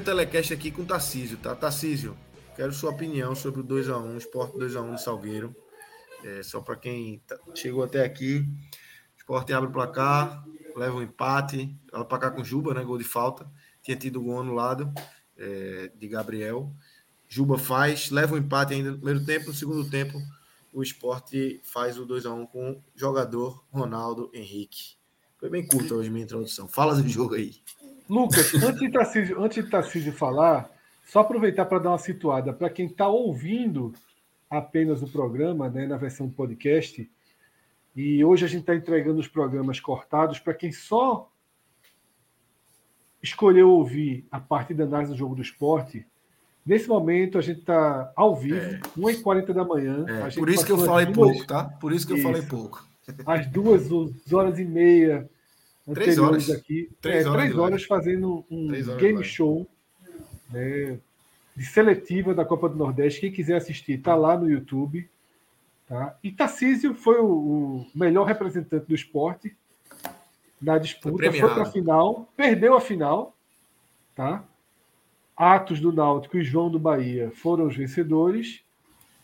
Telecast aqui com Tarcísio, tá? Tarcísio, quero sua opinião sobre o 2x1, Sport 2x1 do Salgueiro. É, só para quem tá- chegou até aqui. Sport abre o placar, leva um empate, ela placar com Juba, né? Gol de falta. Tinha tido gol anulado é, de Gabriel. Juba faz, leva um empate ainda no primeiro tempo, no segundo tempo o Sport faz o 2x1 com o jogador Ronaldo Henrique. Foi bem curta hoje minha introdução. Fala do jogo aí. Lucas, antes de Tarcísio, antes de Tarcísio falar, só aproveitar para dar uma situada para quem está ouvindo apenas o programa, né, na versão do podcast. E hoje a gente está entregando os programas cortados para quem só escolheu ouvir a parte da análise do jogo do esporte. Nesse momento a gente está ao vivo, 1h40 da manhã. É, por isso que eu falei as duas- pouco, tá? Por isso que eu Isso. falei pouco. Às duas horas e meia Três horas. aqui. Três é, horas três horas fazendo um horas game show né, de seletiva da Copa do Nordeste. Quem quiser assistir, tá lá no YouTube. Tá? E Tarcísio foi o, o melhor representante do esporte na disputa. Foi para a final, perdeu a final. Tá? Atos do Náutico e João do Bahia foram os vencedores.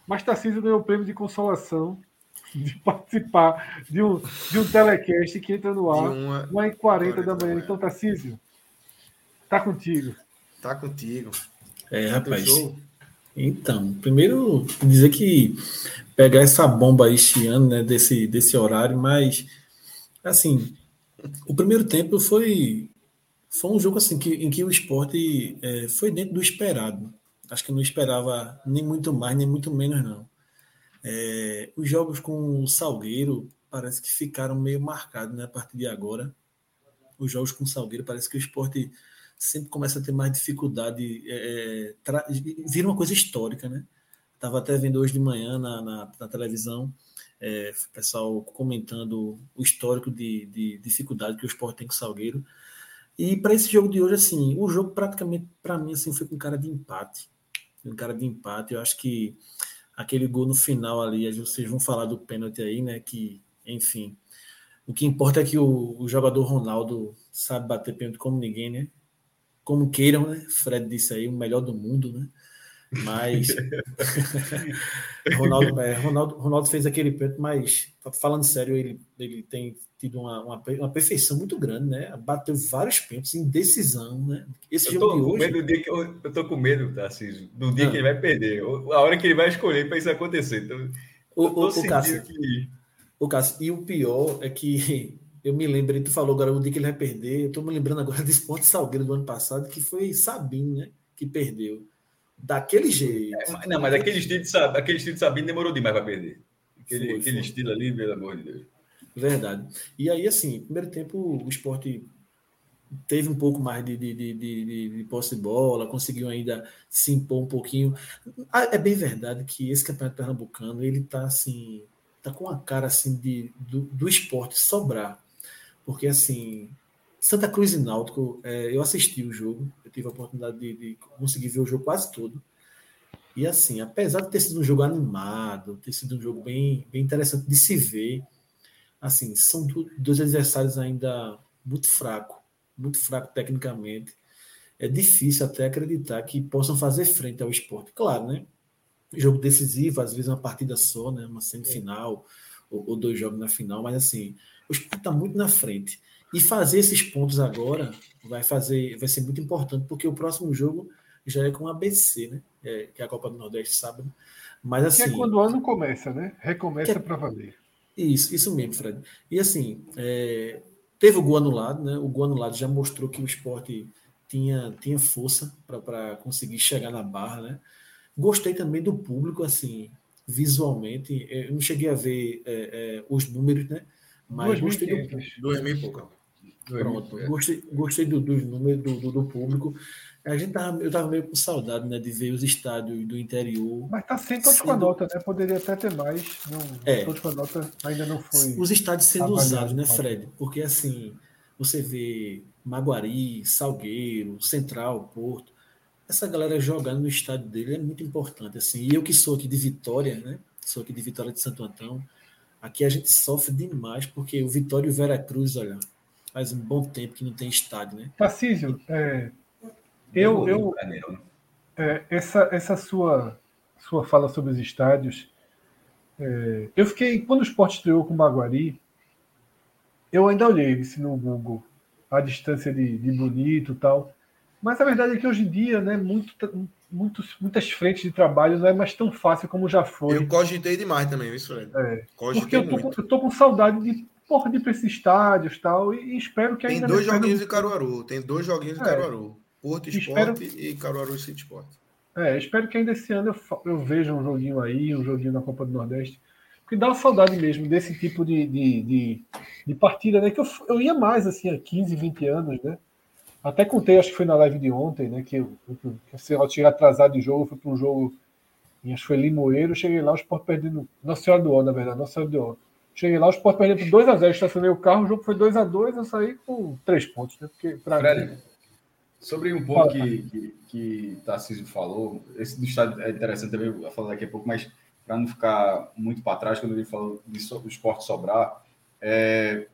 Mas Tarcísio ganhou o prêmio de consolação de participar de um, de um telecast que entra no ar uma- 1h40 40 da manhã. Então, Tarcísio, tá contigo. Tá contigo. É, rapaz. show. Então, primeiro dizer que pegar essa bomba aí este ano, né, desse, desse horário, mas assim, o primeiro tempo foi foi um jogo assim que, em que o esporte é, foi dentro do esperado. Acho que não esperava nem muito mais, nem muito menos, não. É, os jogos com o Salgueiro parece que ficaram meio marcados né, a partir de agora. Os jogos com o Salgueiro parece que o esporte sempre começa a ter mais dificuldade, é, tra- vira uma coisa histórica, né? Estava até vendo hoje de manhã na, na, na televisão, é, o pessoal comentando o histórico de, de dificuldade que o esporte tem com o Salgueiro. E para esse jogo de hoje, assim, o jogo praticamente, para mim, assim, foi com cara de empate. Com cara de empate. Eu acho que aquele gol no final ali, vocês vão falar do pênalti aí, né? Que, enfim, o que importa é que o, o jogador Ronaldo sabe bater pênalti como ninguém, né? Como queiram, né? Fred disse aí, o melhor do mundo, né? Mas Ronaldo, é, Ronaldo, Ronaldo fez aquele pênalti, mas falando sério, ele, ele tem tido uma, uma, uma perfeição muito grande, né? Bateu vários pênaltis em decisão, né? Esse Eu jogo de com hoje. medo do dia que eu, eu tô com medo, Tarcísio, do dia Ah. que ele vai perder. A hora que ele vai escolher para isso acontecer. Então, O, o, o, Cássio, que. o Cássio, e o pior é que eu me lembrei, tu falou agora o dia que ele vai perder, eu tô me lembrando agora desse ponto Salgueiro do ano passado, que foi Sabino, né? Que perdeu. Daquele jeito. É, Não, mas aquele estilo de, aquele estilo de Sabino demorou demais para perder. Aquele, Foi, aquele foi. estilo ali, pelo amor de Deus. Verdade. E aí, assim, primeiro tempo o esporte teve um pouco mais de, de, de, de, de- de posse de bola, conseguiu ainda se impor um pouquinho. Ah, É bem verdade que esse campeonato pernambucano, ele tá assim, tá com a cara assim de, do, do esporte sobrar. Porque assim, Santa Cruz e Náutico, é, eu assisti o jogo, eu tive a oportunidade de, de conseguir ver o jogo quase todo. E assim, apesar de ter sido um jogo animado, ter sido um jogo bem, bem interessante de se ver, assim, são do- dois adversários ainda muito fracos, muito fracos tecnicamente. É difícil até acreditar que possam fazer frente ao esporte. Claro, né? Jogo decisivo, às vezes uma partida só, né? Uma semifinal ou, ou dois jogos na final, mas assim, o esporte está muito na frente. E fazer esses pontos agora vai fazer, vai ser muito importante, porque o próximo jogo já é com o ABC, né? É, que é a Copa do Nordeste sábado. Mas Que assim. é quando o ano começa, né? Recomeça Que é- para valer. Isso, isso mesmo, Fred. E assim, é, teve o gol anulado, né? O gol anulado já mostrou que o esporte tinha, tinha força para conseguir chegar na barra, né? Gostei também do público, assim, visualmente. Eu não cheguei a ver é, é, os números, né? Mas gostei do. Dois mil e pouco. Pronto, gostei, gostei do, dos números do, do, do, público. A gente tava, eu tava meio com saudade né, de ver os estádios do interior. Mas tá sem todos sendo... com a nota, né? Poderia até ter mais. Não, é. Todos com a nota ainda não foi. Os estádios sendo usados, né, Fred? Porque assim, você vê Maguari, Salgueiro, Central, Porto. Essa galera jogando no estádio dele é muito importante. Assim. E eu que sou aqui de Vitória, né? Sou aqui de Vitória de Santo Antão. Aqui a gente sofre demais, porque o Vitória e o Veracruz, olha, faz um bom tempo que não tem estádio, né? Tarcísio, é, eu, eu é, essa, essa sua, sua fala sobre os estádios, é, eu fiquei, quando o esporte estreou com o Maguari, eu ainda olhei isso no Google, a distância de, de bonito e tal, mas a verdade é que hoje em dia, né, muito, muitos, muitas frentes de trabalho não é mais tão fácil como já foi. Eu cogitei demais também, isso, Fred. É, porque eu tô, muito. eu tô com saudade de porra de ir para esses estádios tal, e, e espero que ainda. Tem dois joguinhos de Caruaru, tem dois joguinhos de é, Caruaru. Porto Esporte espero... e Caruaru City Sport. É, espero que ainda esse ano eu, eu veja um joguinho aí, um joguinho na Copa do Nordeste. Porque dá uma saudade mesmo desse tipo de, de, de, de partida, né? Que eu, eu ia mais assim há 15, 20 anos, né? Até contei, acho que foi na live de ontem, né? Que eu, eu, eu cheguei atrasado de jogo, fui para um jogo, acho que foi Limoeiro, cheguei lá, o Sport perdendo. Nossa Senhora do Ó, na verdade, Nossa Senhora do Ó. Cheguei lá, o Sport perdendo por 2x0, estacionei o carro, o jogo foi 2x2, eu saí com 3 pontos, né? Porque pra Fred, sobre um ponto que, que, que Tarcísio falou, esse do estádio é interessante também, eu vou falar daqui a pouco, mas para não ficar muito para trás, quando ele falou do esporte sobrar, é,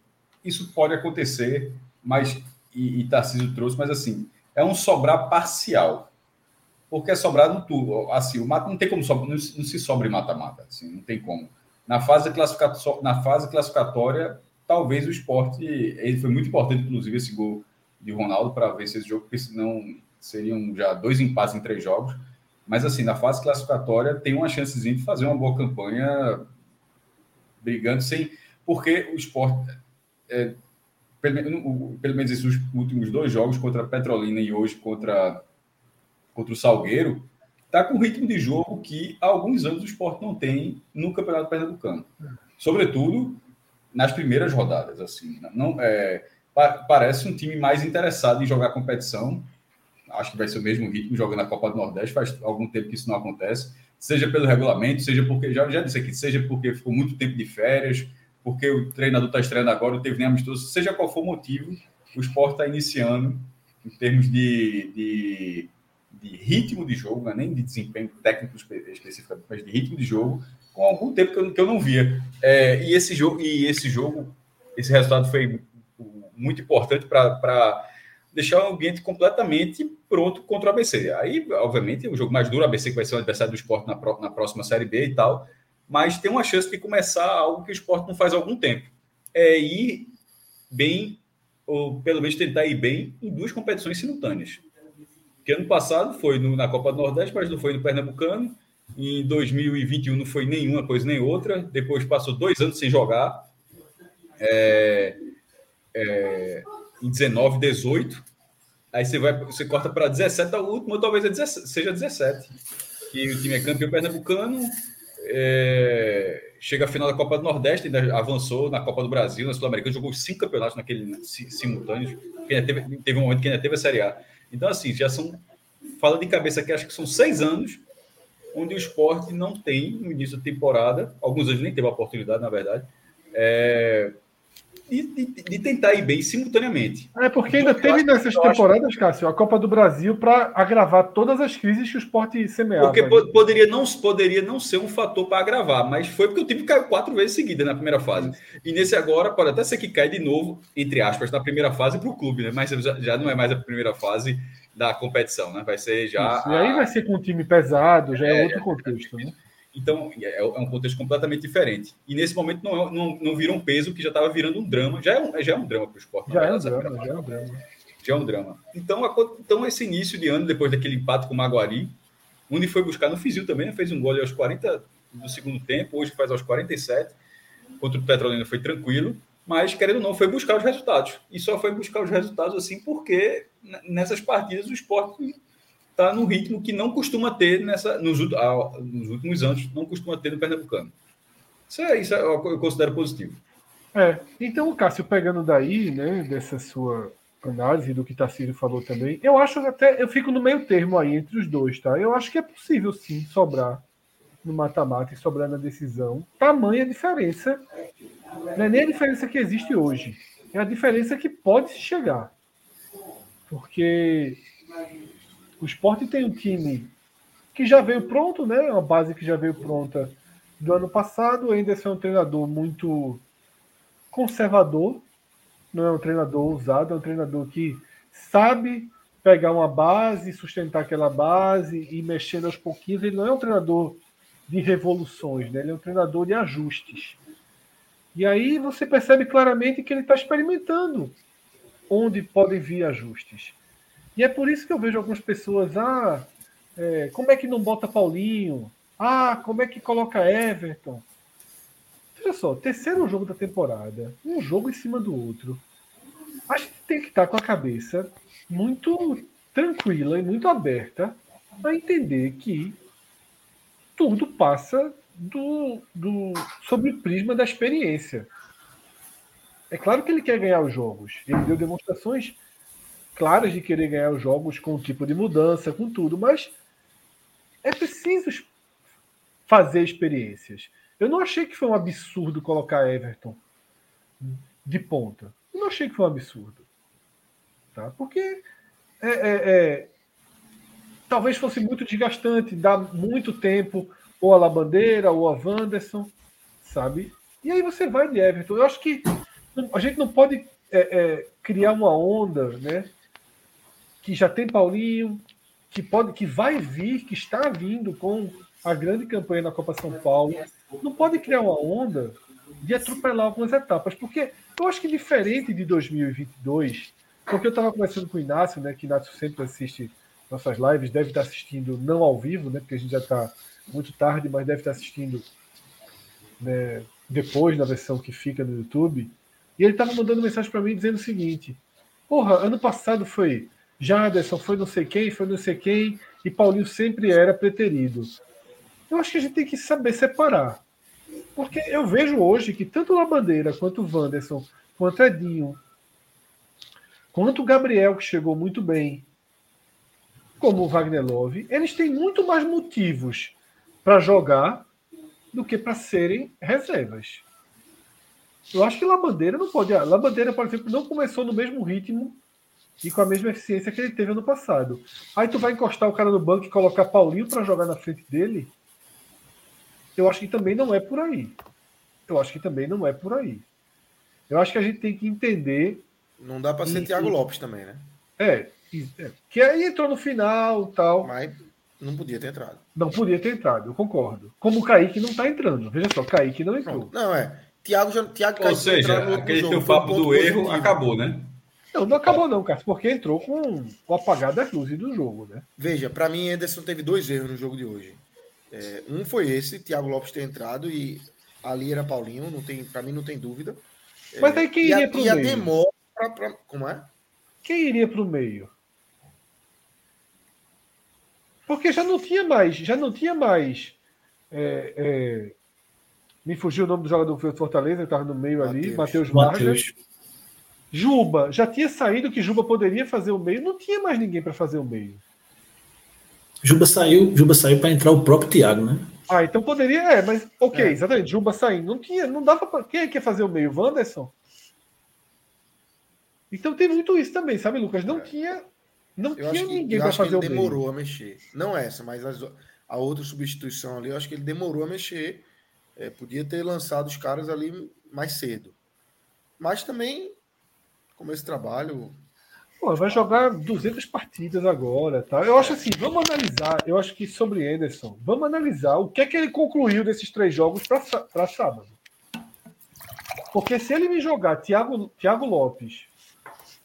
isso pode acontecer, mas e, e Tarcísio trouxe, mas assim, é um sobrar parcial. Porque é sobrar no tudo. Assim, o mata não tem como sobrar, não, não se sobra em mata-mata, assim, não tem como. Na fase, classificatória, na fase classificatória, talvez o esporte. Ele foi muito importante, inclusive, esse gol de Ronaldo para vencer esse jogo, porque senão seriam já dois empates em três jogos. Mas assim, na fase classificatória tem uma chancezinha de fazer uma boa campanha brigando sem. Porque o esporte. É, pelo, pelo menos esses últimos dois jogos contra a Petrolina e hoje contra, contra o Salgueiro, está com ritmo de jogo que há alguns anos o esporte não tem no Campeonato Pernambucano. Sobretudo nas primeiras rodadas. assim não é, Parece um time mais interessado em jogar competição. Acho que vai ser o mesmo ritmo jogando a Copa do Nordeste. Faz algum tempo que isso não acontece. Seja pelo regulamento, seja porque, já, já disse aqui, seja porque ficou muito tempo de férias, porque o treinador está estreando agora, não teve nem amistoso, seja qual for o motivo, o esporte está iniciando em termos de, de, de, ritmo de jogo, não é nem de desempenho técnico específico, mas de ritmo de jogo, com algum tempo que eu, que eu não via. É, e esse jogo, e esse jogo, esse resultado foi muito importante para deixar o ambiente completamente pronto contra o ABC. Aí, obviamente, o jogo mais duro, o ABC que vai ser o adversário do esporte na, na próxima Série B e tal, mas tem uma chance de começar algo que o esporte não faz há algum tempo. É ir bem, ou pelo menos tentar ir bem, em duas competições simultâneas. Porque ano passado foi no, na Copa do Nordeste, mas não foi no Pernambucano. Em 2021 não foi nenhuma coisa nem outra. Depois passou dois anos sem jogar. É, é, em 19, 18. Aí você vai, você corta para 17, a última talvez é 17, seja 17. E o time é campeão pernambucano, é, chega à final da Copa do Nordeste, ainda avançou na Copa do Brasil, na Sul-Americana, jogou cinco campeonatos naquele simultâneo, teve, teve um momento que ainda teve a Série A. Então, assim, já são, fala de cabeça aqui, acho que são seis anos onde o esporte não tem no início da temporada, alguns anos nem teve a oportunidade, na verdade, é, de, de, de, tentar ir bem simultaneamente. É porque ainda teve nessas temporadas, acho... Cássio, a Copa do Brasil para agravar todas as crises que o esporte semeava. Porque po poderia não, poderia não ser um fator para agravar, mas foi porque o time caiu quatro vezes seguida na primeira fase. E nesse agora pode até ser que caia de novo, entre aspas, na primeira fase para o clube, né? Mas já, já, não é mais a primeira fase da competição, né? Vai ser já. Isso, a... E aí vai ser com um time pesado, já é, é outro contexto, né? Então, é, é um contexto completamente diferente. E nesse momento não, é, não, não vira um peso que já estava virando um drama. Já é um, já é um drama para o esporte. Já, é um drama, já é um drama. Já é um drama. Então, então, esse início de ano, depois daquele empate com o Maguari, onde foi buscar no Fizil também, né? fez um gol aos 40 do segundo tempo, hoje faz aos 47. contra o Petrolina foi tranquilo, mas querendo ou não, foi buscar os resultados. E só foi buscar os resultados assim porque nessas partidas o esporte está no ritmo que não costuma ter nessa, nos, nos, últimos anos, não costuma ter no Pernambucano. Isso, é, isso é, eu considero positivo. É, então, Cássio, pegando daí, né, dessa sua análise do que Tarcísio falou também, eu acho até, eu fico no meio termo aí entre os dois, tá? Eu acho que é possível sim sobrar no mata-mata e sobrar na decisão. Tamanha diferença, não é nem a diferença que existe hoje, é a diferença que pode chegar. Porque o esporte tem um time que já veio pronto, né? Uma base que já veio pronta do ano passado. Anderson é um treinador muito conservador, não é um treinador ousado, é um treinador que sabe pegar uma base, sustentar aquela base e mexendo aos pouquinhos. Ele não é um treinador de revoluções, né? ele é um treinador de ajustes. E aí você percebe claramente que ele está experimentando onde podem vir ajustes. E é por isso que eu vejo algumas pessoas, ah, é, como é que não bota Paulinho? Ah, como é que coloca Everton? Olha só, terceiro jogo da temporada, um jogo em cima do outro. A gente tem que estar com a cabeça muito tranquila e muito aberta a entender que tudo passa do, do, sob o prisma da experiência. É claro que ele quer ganhar os jogos. Ele deu demonstrações claras de querer ganhar os jogos com um tipo de mudança, com tudo, mas é preciso fazer experiências. Eu não achei que foi um absurdo colocar Everton de ponta. Eu não achei que foi um absurdo. Tá? Porque é, é, é, talvez fosse muito desgastante, dar muito tempo ou a Labandeira ou a Wanderson, sabe? E aí você vai de Everton. Eu acho que a gente não pode é, é, criar uma onda, né? Que já tem Paulinho, que pode, que vai vir, que está vindo com a grande campanha na Copa São Paulo, não pode criar uma onda de atropelar algumas etapas, porque eu acho que diferente de 2022, porque eu estava conversando com o Inácio, né, que Inácio sempre assiste nossas lives, deve estar assistindo não ao vivo, né, porque a gente já está muito tarde, mas deve estar assistindo né, depois na versão que fica no YouTube. E ele estava mandando mensagem para mim dizendo o seguinte: Porra, ano passado foi Jaderson foi não sei quem, foi não sei quem, e Paulinho sempre era preterido. Eu acho que a gente tem que saber separar. Porque eu vejo hoje que tanto o Bandeira quanto o Wanderson, quanto Edinho, quanto o Gabriel, que chegou muito bem, como o Wagner Love, eles têm muito mais motivos para jogar do que para serem reservas. Eu acho que Labandeira não pode. Labandeira, por exemplo, não começou no mesmo ritmo e com a mesma eficiência que ele teve ano passado. Aí tu vai encostar o cara no banco e colocar Paulinho para jogar na frente dele? Eu acho que também não é por aí. Eu acho que também não é por aí. Eu acho que a gente tem que entender. Não dá para ser Thiago Lopes também, né? É, é, que aí entrou no final tal. Mas não podia ter entrado. Não podia ter entrado, eu concordo. Como o Kaique não está entrando. Veja só, Kaique não entrou. Não, é. Thiago já. Thiago Ou seja, aquele teu papo do erro positivo. acabou, né? Não, não acabou não, Cássio, porque entrou com o apagar das luzes do jogo, né? Veja, para mim, Anderson teve dois erros no jogo de hoje. É, um foi esse, Thiago Lopes ter entrado e ali era Paulinho, não tem, para mim não tem dúvida. É, Mas aí quem iria para o meio? E a demora pra, pra, como é? Quem iria para o meio? Porque já não tinha mais, já não tinha mais. É, é, me fugiu o nome do jogador do Fortaleza, estava no meio Mateus. ali, Matheus Vargas. Juba, já tinha saído que Juba poderia fazer o meio, não tinha mais ninguém para fazer o meio. Juba saiu, Juba saiu para entrar o próprio Thiago, né? Ah, então poderia, é, mas ok, é. exatamente, Juba saindo, não tinha, não dava para quem é que ia fazer o meio, Wanderson? Então tem muito isso também, sabe, Lucas? Não é. tinha, não eu tinha ninguém para fazer o meio. demorou a mexer. Não essa, mas as, a outra substituição ali, eu acho que ele demorou a mexer. É, podia ter lançado os caras ali mais cedo. Mas também como esse trabalho. Pô, vai jogar 200 partidas agora, tá? Eu acho assim, vamos analisar. Eu acho que sobre Anderson, vamos analisar o que é que ele concluiu desses três jogos para sábado. Porque se ele me jogar Thiago, Thiago Lopes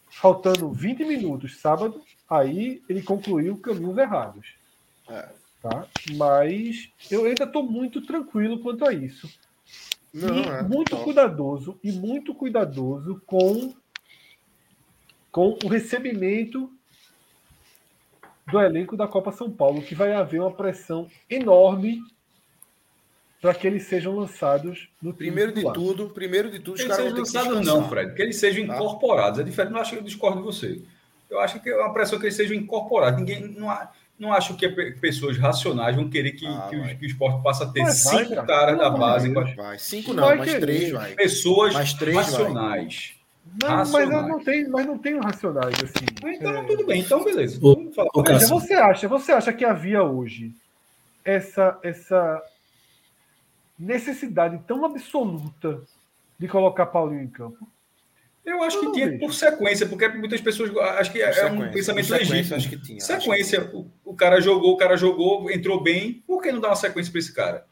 faltando 20 minutos sábado, aí ele concluiu caminhos errados. É. Tá? Mas eu ainda estou muito tranquilo quanto a isso. Não, e é, muito cuidadoso e muito cuidadoso com com o recebimento do elenco da Copa São Paulo, que vai haver uma pressão enorme para que eles sejam lançados no primeiro de tudo, primeiro de tudo, os caras sejam lançados não, Fred, que eles sejam tá? incorporados. É diferente, não acho que eu discordo de você. Eu acho que é uma pressão que eles sejam incorporados. Ninguém não, não acho que pessoas racionais vão querer que, ah, que, o, que o esporte passe a ter mas cinco vai, caras da base. Vai. Cinco não, vai querer. três vai. Pessoas mas três racionais. Não, racionais. mas não tem, mas não tem racionais assim. Então é... tudo bem, então beleza. O, o, você acha, você acha que havia hoje essa essa necessidade tão absoluta de colocar Paulinho em campo? Eu acho que tinha por sequência, porque muitas pessoas acho que é um pensamento legítimo. Acho que tinha, sequência, acho que... O, o, cara jogou, o cara jogou, entrou bem. Por que não dá uma sequência para esse cara?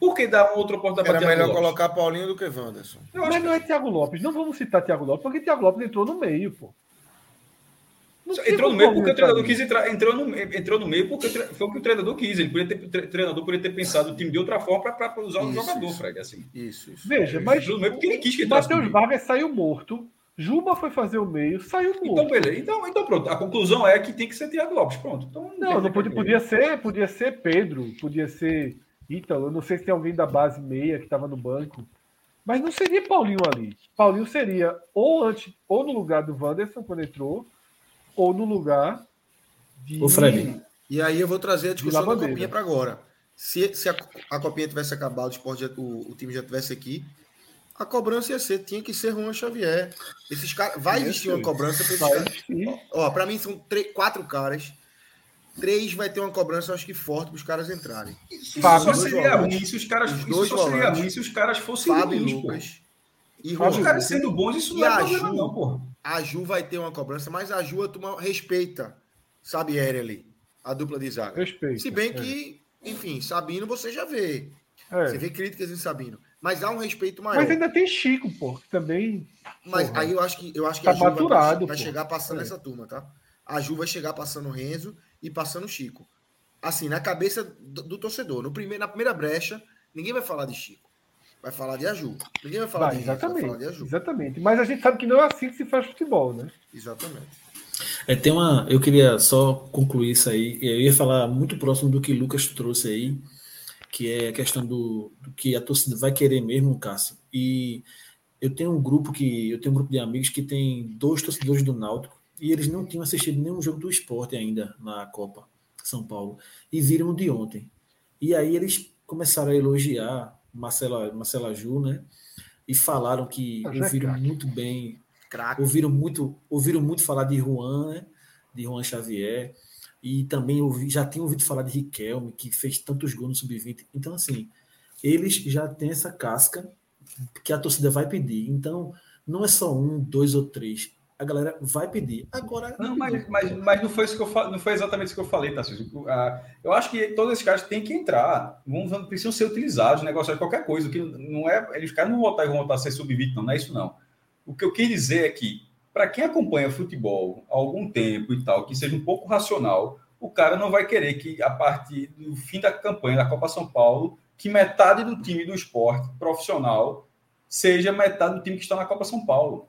Por que dar uma outra oportunidade para Era melhor Lopes? colocar Paulinho do que Wanderson. Mas não é Thiago Lopes. Não vamos citar Thiago Lopes, porque Thiago Lopes entrou no meio, pô. entrou no meio porque o treinador quis entrar, entrou no, entrou no meio porque foi o que o treinador quis. Ele podia ter, o treinador poderia ter pensado o time de outra forma para usar o jogador, isso. Fred. Assim. Isso, isso. Veja, mas entrou no meio porque ele quis que Matheus Vargas saiu morto Juba foi fazer o meio, saiu morto. Então, beleza. Então, então, pronto. A conclusão é que tem que ser Thiago Lopes. Pronto. Então, não, não, não podia, podia, ser, podia ser Pedro, podia ser Ítalo. Eu não sei se tem alguém da base meia que estava no banco. Mas não seria Paulinho ali. Paulinho seria ou antes, ou no lugar do Wanderson quando entrou, ou no lugar de. O Fred. E aí eu vou trazer a discussão da Copinha para agora. Se, se a, a Copinha tivesse acabado, o, esporte, o, o time já tivesse aqui, a cobrança ia ser, tinha que ser Juan Xavier. Esses caras, vai existir uma cobrança para esses caras. Ó, para mim são três, quatro caras. Três vai ter uma cobrança, acho que forte para os caras entrarem. Isso Fábio, só seria ruim se os caras, os dois só seria ruim se os caras fossem Fábio ruins, Lucas. E Juan, os caras sendo bons, isso não é problema Ju, não, pô. A Ju vai ter uma cobrança, mas a Ju a turma respeita, sabe, ali, a dupla de zaga. Respeita. Se bem é. que, enfim, Sabino você já vê. É. Você vê críticas em Sabino. Mas há um respeito maior. Mas ainda tem Chico, pô, que também. Mas porra, aí eu acho que eu acho que tá a Ju maturado, vai, vai chegar passando é. essa turma, tá? A Ju vai chegar passando o Renzo e passando o Chico. Assim, na cabeça do, do, torcedor. No primeiro, na primeira brecha, ninguém vai falar de Chico. Vai falar de Aju. Ninguém vai falar vai, de exatamente, vai falar de Aju. Exatamente. Mas a gente sabe que não é assim que se faz futebol, né? Exatamente. É, tem uma. Eu queria só concluir isso aí. Eu ia falar muito próximo do que Lucas trouxe aí que é a questão do, do, que a torcida vai querer mesmo, Cássio. E eu tenho um grupo que eu tenho um grupo de amigos que tem dois torcedores do Náutico e eles não tinham assistido nenhum jogo do esporte ainda na Copa São Paulo e viram de ontem. E aí eles começaram a elogiar Marcela, Marcela Ju, né? E falaram que é ouviram muito bem, ouviram muito, ouviram muito falar de Juan, né? De Juan Xavier e também ouvi, já tinha ouvido falar de Riquelme, que fez tantos gols no Sub-20. Então, assim, eles já têm essa casca que a torcida vai pedir. Então, não é só um, dois ou três. A galera vai pedir. Agora. Não, mas, mas, mas não, foi isso que eu, não foi exatamente isso que eu falei, tá? Eu acho que todos esses caras têm que entrar. Vão, precisam ser utilizados, negócio de qualquer coisa. Que não é, eles caras não vão votar e vão votar ser sub-20, não, não é isso, não. O que eu quis dizer é que para quem acompanha futebol há algum tempo e tal, que seja um pouco racional, o cara não vai querer que, a partir do fim da campanha da Copa São Paulo, que metade do time do esporte profissional seja metade do time que está na Copa São Paulo.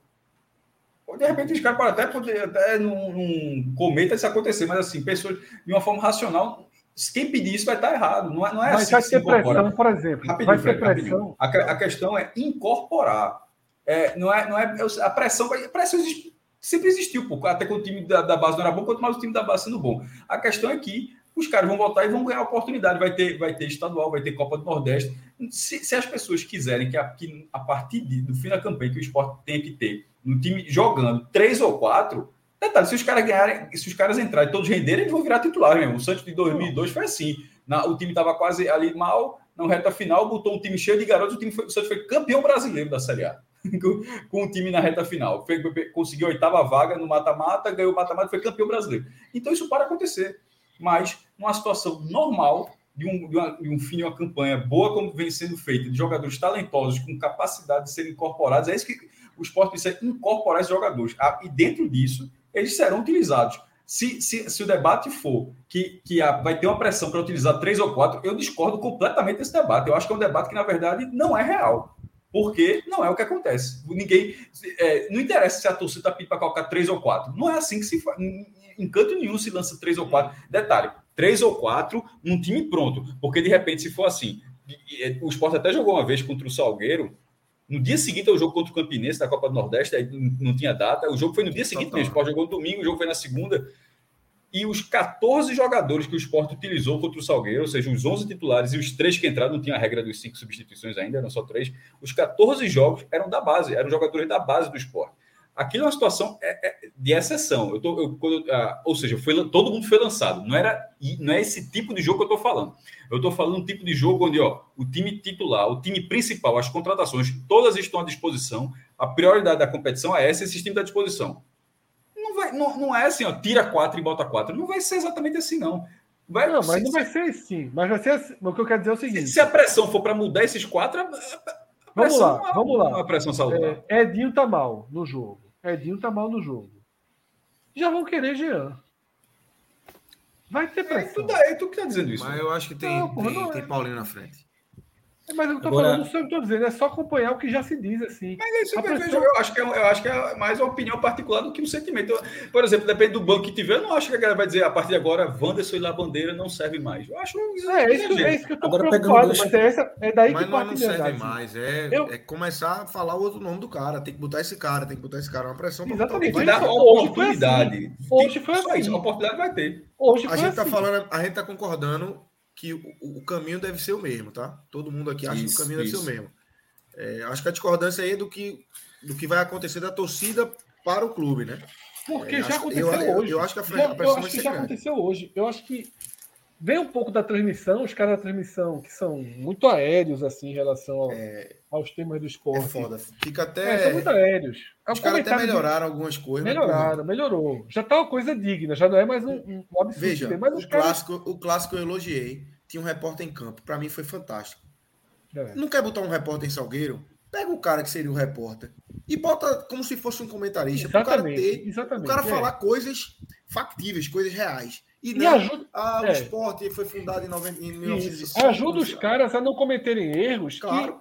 De repente, os caras podem até poder, até num, num cometa isso acontecer, mas assim, pessoas de uma forma racional, quem pedir isso vai estar errado. Não é, não é mas assim. Vai ter pressão, por exemplo. Rapidinho, vai ter pressão. A, a, questão é incorporar. É, não é, não é a pressão, a pressão existe, sempre existiu, pô, até quando o time da, da, base não era bom, quanto mais o time da base sendo bom. A questão é que os caras vão voltar e vão ganhar oportunidade. Vai ter, vai ter estadual, vai ter Copa do Nordeste. Se, se as pessoas quiserem que a, que a partir de, do fim da campanha que o esporte tem que ter no time jogando três ou quatro, detalhe, se os caras ganharem, se os caras entrarem todos renderem, eles vão virar titular mesmo. O Santos de 2002 foi assim. Na, o time estava quase ali mal, na reta final, botou um time cheio de garotos, o, time foi, o Santos foi campeão brasileiro da Série A. com o time na reta final. Foi, conseguiu a oitava vaga no mata-mata, ganhou o mata-mata foi campeão brasileiro. Então isso pode acontecer. Mas numa situação normal, de um, de, uma, de um fim de uma campanha boa, como vem sendo feita, de jogadores talentosos com capacidade de serem incorporados, é isso que o esporte precisa incorporar esses jogadores. Ah, e dentro disso, eles serão utilizados. Se, se, se o debate for que, que a, vai ter uma pressão para utilizar três ou quatro, eu discordo completamente desse debate. Eu acho que é um debate que, na verdade, não é real Porque não é o que acontece. Ninguém. É, não interessa se a torcida está pedindo para colocar três ou quatro. Não é assim que se faz. Em canto nenhum se lança três ou quatro. Detalhe: três ou quatro num time pronto. Porque de repente, se for assim, o Sport até jogou uma vez contra o Salgueiro. No dia seguinte ao jogo contra o Campinense da Copa do Nordeste, aí não tinha data. O jogo foi no dia seguinte mesmo. O Sport jogou no domingo, o jogo foi na segunda e os 14 jogadores que o esporte utilizou contra o Salgueiro, ou seja, os 11 titulares e os três que entraram, não tinha a regra dos cinco substituições ainda, eram só três. Os 14 jogos eram da base, eram jogadores da base do esporte. Aquilo é uma situação é, é, de exceção. Eu tô, eu, ah, ou seja, foi, todo mundo foi lançado. Não, era, não é esse tipo de jogo que eu estou falando. Eu estou falando um tipo de jogo onde ó, o time titular, o time principal, as contratações, todas estão à disposição. A prioridade da competição é essa, esse time está à disposição não, vai, não, não é assim, ó, tira quatro e bota quatro. Não vai ser exatamente assim, não. Vai, não, mas se, não vai ser assim. Mas vai ser assim. O que eu quero dizer é o seguinte: se, se a pressão for para mudar esses quatro, vamos lá, é, vamos lá. Salutar. É, Edinho tá mal no jogo. Edinho tá mal no jogo. Já vão querer Jean. Vai ter pressão. É, tu, é, tu que tá dizendo isso. Mas eu acho que tem, não, porra, tem, tem é. Paulinho na frente. Mas eu estou falando, não estou dizendo, é só acompanhar o que já se diz, assim. Mas é isso eu, pessoa... eu, acho que é, eu acho que é mais uma opinião particular do que um sentimento. por exemplo, depende do banco que tiver, eu não acho que a galera vai dizer a partir de agora, Wanderson e La Bandeira não serve mais. Eu acho é, é, isso, é isso que eu estou preocupado, mas é, essa, é daí mas que parte não serve mais, é, eu... é começar a falar o outro nome do cara, tem que botar esse cara, tem que botar esse cara, uma pressão. Exatamente. Vai dar oportunidade. Hoje foi assim. Hoje foi assim. A oportunidade vai ter. Hoje a gente está assim. falando, a gente está concordando que o, o, caminho deve ser o mesmo, tá? Todo mundo aqui acha isso, que o caminho isso. deve ser o mesmo. É, acho que a discordância aí é do que, do que vai acontecer da torcida para o clube, né? Porque é, já acho, aconteceu eu, hoje. Eu, eu acho que a, já, eu acho que já aconteceu hoje. Eu acho que vem um pouco da transmissão, os caras da transmissão que são muito aéreos assim em relação ao, é, aos temas do esporte. É foda. Fica até. É, são muito aéreos. É os caras até melhoraram de... algumas coisas. Melhoraram, melhorou. Já tá uma coisa digna, já não é mais um, um absurdo. Veja, o, clássico, o clássico eu elogiei. Tinha um repórter em campo. Para mim foi fantástico. É. Não quer botar um repórter em Salgueiro? Pega o cara que seria o repórter e bota como se fosse um comentarista. Para o cara ter, exatamente, o cara é. falar coisas factíveis, coisas reais. E, não, ajuda, ah, o é. esporte foi fundado em, 90, em 1905. Ajuda os caras a não cometerem erros claro,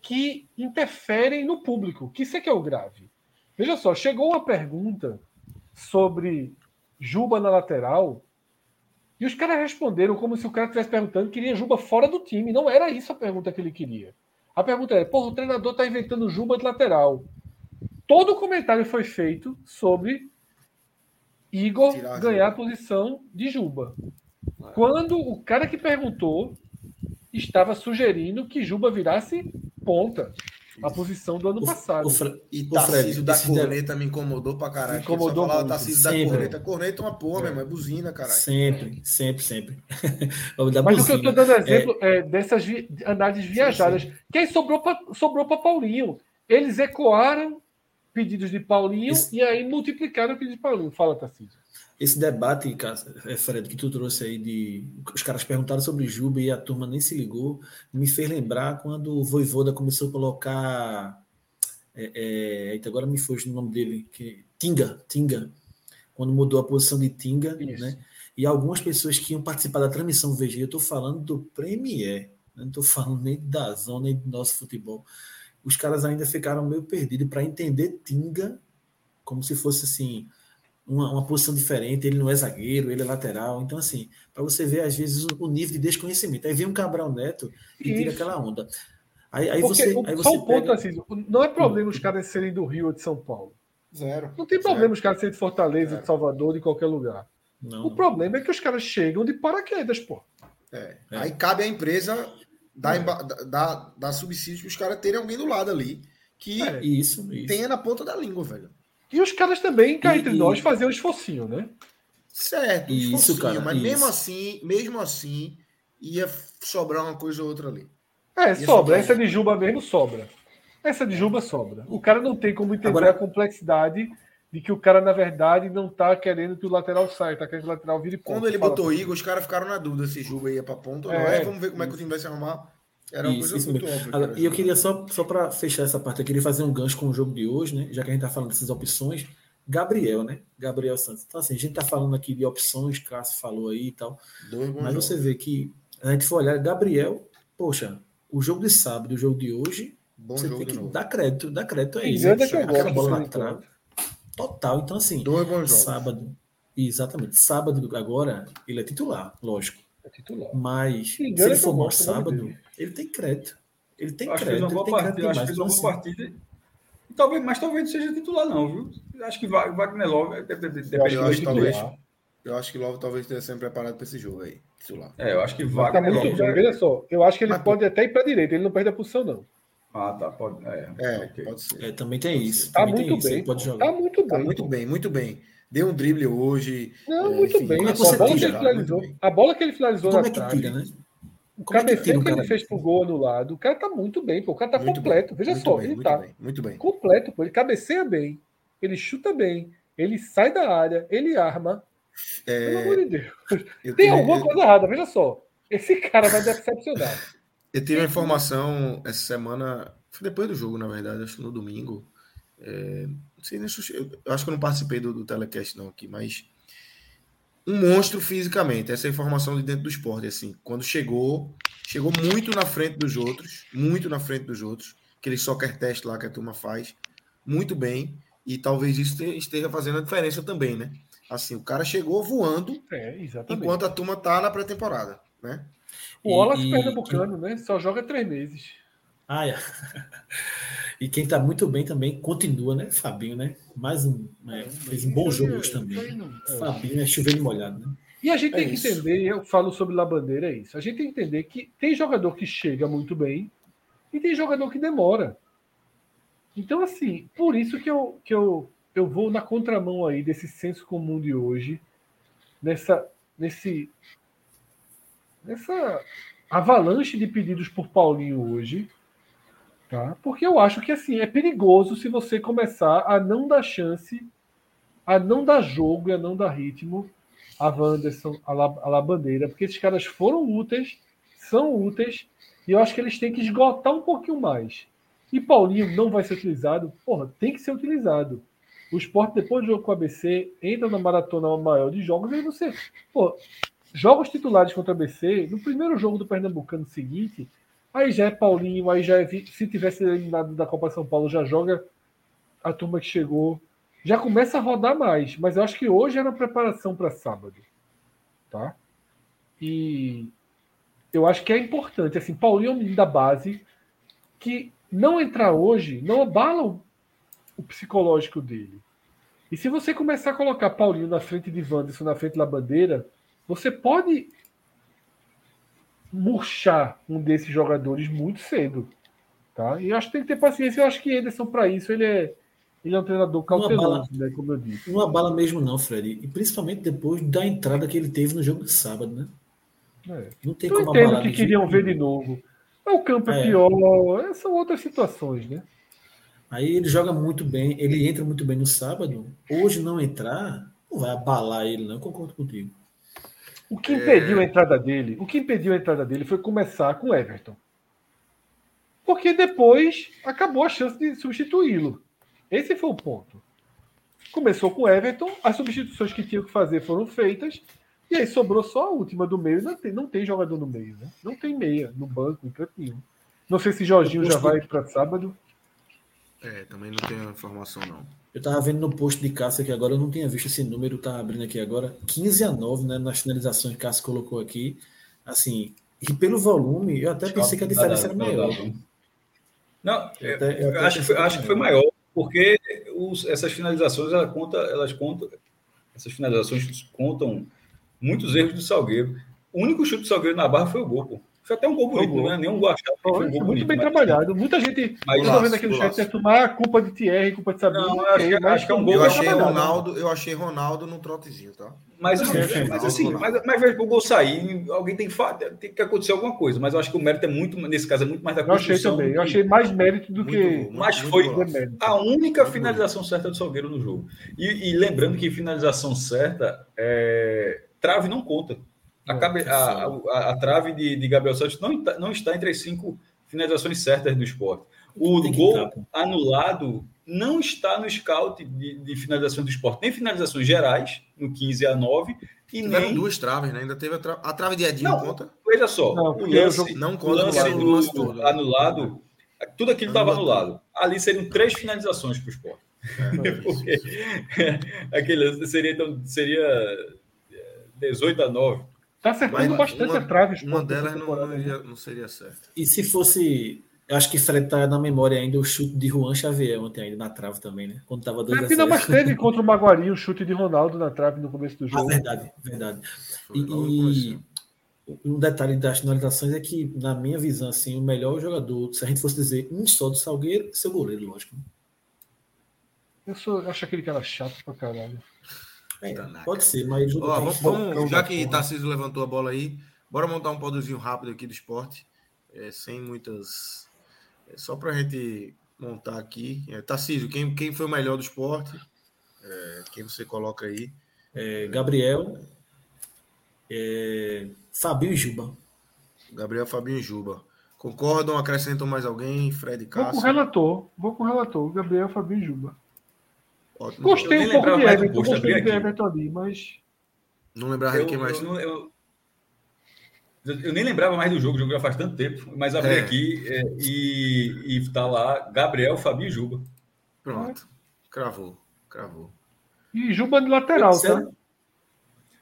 que, que interferem no público, que isso é que é o grave. Veja só, chegou uma pergunta sobre Juba na lateral, e os caras responderam como se o cara estivesse perguntando que queria Juba fora do time. Não era isso a pergunta que ele queria. A pergunta é: porra, o treinador está inventando Juba de lateral. Todo o comentário foi feito sobre Igor Tirar ganhar a posição de Juba. Quando o cara que perguntou estava sugerindo que Juba virasse ponta. A posição do ano passado. O, Fre e Tarcísio da corneta me incomodou pra caralho. Me incomodou falar, muito. Tarcísio da corneta. Corneta é uma porra, é. meu irmão. É buzina, caralho. Sempre, sempre, sempre. Mas o que eu tô dando exemplo é, é dessas vi análises viajadas. Sim, sim. Que aí sobrou pra, sobrou pra Paulinho. Eles ecoaram pedidos de Paulinho Isso. e aí multiplicaram o pedido de Paulinho. Fala, Tarcísio. Esse debate, é, Fred, que tu trouxe aí de. Os caras perguntaram sobre Juba e a turma nem se ligou, me fez lembrar quando o Voivoda começou a colocar. É, é, agora me foge o nome dele, que Tinga, Tinga, quando mudou a posição de Tinga, Isso. né? E algumas pessoas que iam participar da transmissão VG, eu estou falando do Premier, não estou falando nem da zona, nem do nosso futebol. Os caras ainda ficaram meio perdidos para entender Tinga como se fosse assim uma, uma, posição diferente, ele não é zagueiro, ele é lateral. Então, assim, para você ver, às vezes, o, o, nível de desconhecimento. Aí vem um Cabral Neto e tira aquela onda. Aí, aí você. Aí você só um ponto assim, não é problema os caras serem do Rio ou de São Paulo. Zero. Não tem problema Zero. os caras serem de Fortaleza, Zero. de Salvador, de qualquer lugar. Não. O problema é que os caras chegam de paraquedas, pô. É. É. Aí cabe à empresa dar, é. dar, dar subsídio para os caras terem alguém do lado ali que isso, isso. tenha na ponta da língua, velho. E os caras também, cá entre e, nós, faziam um esforcinho, né? Certo, isso, cara, mas isso. mesmo assim, mesmo assim, ia sobrar uma coisa ou outra ali. É, ia sobra. Essa de Juba mesmo sobra. Essa de Juba sobra. O cara não tem como entender Agora... a complexidade de que o cara, na verdade, não tá querendo que o lateral saia, tá querendo que o lateral vire ponta. Quando ele botou Igor, os caras ficaram na dúvida se Juba ia pra ponta ou é, não. É, vamos ver como é que o time vai se arrumar. Era isso, coisa muito óbvia. E eu queria só, só para fechar essa parte, eu queria fazer um gancho com o jogo de hoje, né? Já que a gente está falando dessas opções. Gabriel, né? Gabriel Santos. Então, assim, a gente está falando aqui de opções, Cássio falou aí e tal. mas você vê que a gente for olhar, Gabriel, poxa, o jogo de sábado e o jogo de hoje Bom você jogo tem que dar crédito, dar crédito a ele. Engana que eu gosto bola na trave. Total. Então, assim, Dois bons jogos. sábado. Exatamente. Sábado agora, ele é titular, lógico. É titular. Mas Se ele for mal de sábado, ele tem crédito. Ele tem Acho que fez crédito, uma ele boa tem crédito partida. Acho que fez uma boa assim, partida. E talvez, mas talvez não seja titular, não, viu? Acho que Wagner Love depende Eu acho depende eu que acho que talvez- titular. Eu acho que Love talvez esteja sendo preparado para esse jogo aí. Titular. É, eu acho que Mas tá Wagner muito Love. Veja só, eu acho que ele Mas, pode até ir para direita, ele não perde a posição, não. Ah, tá. Pode. É, É, ok. pode ser. é, também tem isso. Tá também tem muito isso, bem. Ele pode jogar. Tá muito Tá bem. muito pô. bem, muito bem. Deu um drible hoje. Não, É, muito enfim, bem. é que a bola que tira? ele finalizou. Muito bem. A bola que ele finalizou Como na é que trave. tira, né? O Como é que cabeceio ele fez pro gol anulado, o cara tá muito bem, pô. O cara tá Muito completo. bem, Veja só, bem, ele muito tá bem, muito bem. completo, pô. Ele cabeceia bem, ele chuta bem, ele sai da área, ele arma. Pelo amor de Deus. Eu Tem tive- alguma coisa errada, veja só. Esse cara vai decepcionar. Eu tive uma informação essa semana, foi depois do jogo, na verdade, acho que no domingo. É, não sei nem se eu, eu acho que eu não participei do, do telecast não aqui, mas um monstro fisicamente. Essa é a informação de dentro do esporte, assim. Quando chegou, chegou muito na frente dos outros, muito na frente dos outros, aquele soccer test lá que a turma faz, muito bem. E talvez isso te- esteja fazendo a diferença também, né? Assim, o cara chegou voando É, exatamente. enquanto a turma tá na pré-temporada, né? O Wallace E- e- Pernambucano, né? Só joga três meses. Ah, é. E quem tá muito bem também continua, né? Fabinho, né? Mais um. né? Fez um bom jogo hoje também. É. Fabinho é chovendo molhado, né? E a gente É tem que isso. entender, eu falo sobre La Bandeira, é isso. A gente tem que entender que tem jogador que chega muito bem e tem jogador que demora. Então, assim, por isso que eu, que eu, eu vou na contramão aí desse senso comum de hoje, nessa, nesse, nessa avalanche de pedidos por Paulinho hoje, tá? Porque eu acho que assim é perigoso se você começar a não dar chance, a não dar jogo e a não dar ritmo a Wanderson, a La, porque esses caras foram úteis, são úteis, e eu acho que eles têm que esgotar um pouquinho mais. E Paulinho não vai ser utilizado, porra, tem que ser utilizado. O esporte, depois do jogo com o ABC, entra na maratona maior de jogos, e você, pô, jogos titulares contra o ABC, no primeiro jogo do Pernambucano seguinte, aí já é Paulinho, aí já é, se tivesse eliminado da Copa São Paulo, já joga a turma que chegou, já começa a rodar mais, mas eu acho que hoje era preparação para sábado, tá? E eu acho que é importante, assim, Paulinho é um menino da base que não entrar hoje não abala o, o psicológico dele. E se você começar a colocar Paulinho na frente de Wanderson, na frente da bandeira, você pode murchar um desses jogadores muito cedo, tá? E acho que tem que ter paciência. Eu acho que Ederson para isso ele é ele é um treinador cauteloso, né, como eu disse. Não abala mesmo, não, Fred. E principalmente depois da entrada que ele teve no jogo de sábado, né? É. Não tem Eu como entendo abalar que queriam jeito ver de novo. O campo é, É. pior, são outras situações, né? Aí ele joga muito bem, ele entra muito bem no sábado. Hoje não entrar, não vai abalar ele, não. Eu concordo contigo. O que impediu a entrada dele, o que impediu a entrada dele foi começar com Everton. Porque depois acabou a chance de substituí-lo. Esse foi o ponto. Começou com Everton, as substituições que tinham que fazer foram feitas, e aí sobrou só a última do meio. Não tem, não tem jogador no meio, né? Não tem meia no banco, em canto nenhum. Não sei se Jorginho já vai para sábado. É, também não tenho informação, não. Eu tava vendo no post de Cássio aqui agora, eu não tinha visto esse número, tá abrindo aqui agora. 15 a 9, né? Nas finalizações que Cássio colocou aqui. Assim, e pelo volume, eu até pensei que a diferença era maior. Não, eu, até- eu eu acho, que foi, acho que foi maior, porque os- essas finalizações, ela conta, elas contam, essas finalizações contam muitos erros do Salgueiro. O único chute do Salgueiro na barra foi o gol, pô. Foi até um gol bonito, gol. não é nem um gol achado, foi um Foi gol muito bonito. bem mas- trabalhado. Muita gente. Mas eu tô golaço, vendo aqui no chat certo, mas culpa de Thierry, culpa de Sabino. Não, eu acho que- mas acho que é um gol Eu bem achei trabalhado. Ronaldo, eu achei Ronaldo no trotezinho, tá? Mas, mas, mas sim. assim, mas, mas veja, o gol sair, alguém tem tem que acontecer alguma coisa. Mas eu acho que o mérito é muito, nesse caso, é muito mais da Eu achei construção. também. Eu achei mais mérito do Muito que. gol, Mas muito foi- demérito. A única finalização certa do Salgueiro no jogo. E, e lembrando que finalização certa, é, trave não conta. A, cabe- a, a- a trave de, de Gabriel Santos não, está- não está entre as cinco finalizações certas do esporte. O gol entrar, anulado não está no scout de, de finalizações do esporte. Nem finalizações gerais, no 15 a 9, e Tiveram nem. duas traves, né? Ainda teve a, tra... a trave de Edinho Não. conta. Veja só, Não, o lance, Não conta lance lance, no lance do- todo. né? anulado Tudo aquilo estava anulado. Ali seriam três finalizações para o esporte. É, Porque aquele seria, então, seria 18 a 9. Está acertando bastante uma, a trave. Uma delas não, não, não, seria certa. E se fosse. Eu acho que Fred está na memória ainda o chute de Juan Xavier ontem ainda na trave também, né? Quando estava 2 a mas teve contra o Maguari o chute de Ronaldo na trave no começo do ah, jogo. Ah, verdade, verdade. E, e, um detalhe das finalizações é que, na minha visão, assim, o melhor jogador, se a gente fosse dizer um só do Salgueiro, seu goleiro, lógico. Eu, sou, eu acho aquele cara chato pra caralho. É, pode ser, mas. Ó, vamos, vamos, já que Tarcísio levantou a bola aí, bora montar um podzinho rápido aqui do esporte, é, sem muitas. É, só pra gente montar aqui. É, Tarcísio, quem, quem foi o melhor do esporte? É, quem você coloca aí? É, Gabriel. É, Fabio e Juba. Gabriel, Fabinho e Juba. Concordam? Acrescentam mais alguém? Fred Castro? Vou com o relator. Vou com o relator. Gabriel, Fabinho e Juba. Ótimo. Gostei um pouco de Everton. Gostei de Everton ali, mas... Não lembrava de quem mais... Eu, eu, eu, nem lembrava mais do jogo. O jogo já faz tanto tempo. Mas abri é. aqui é, e, e tá lá Gabriel, Fabinho e Juba. Pronto. Cravou. Cravou. E Juba de lateral, tá?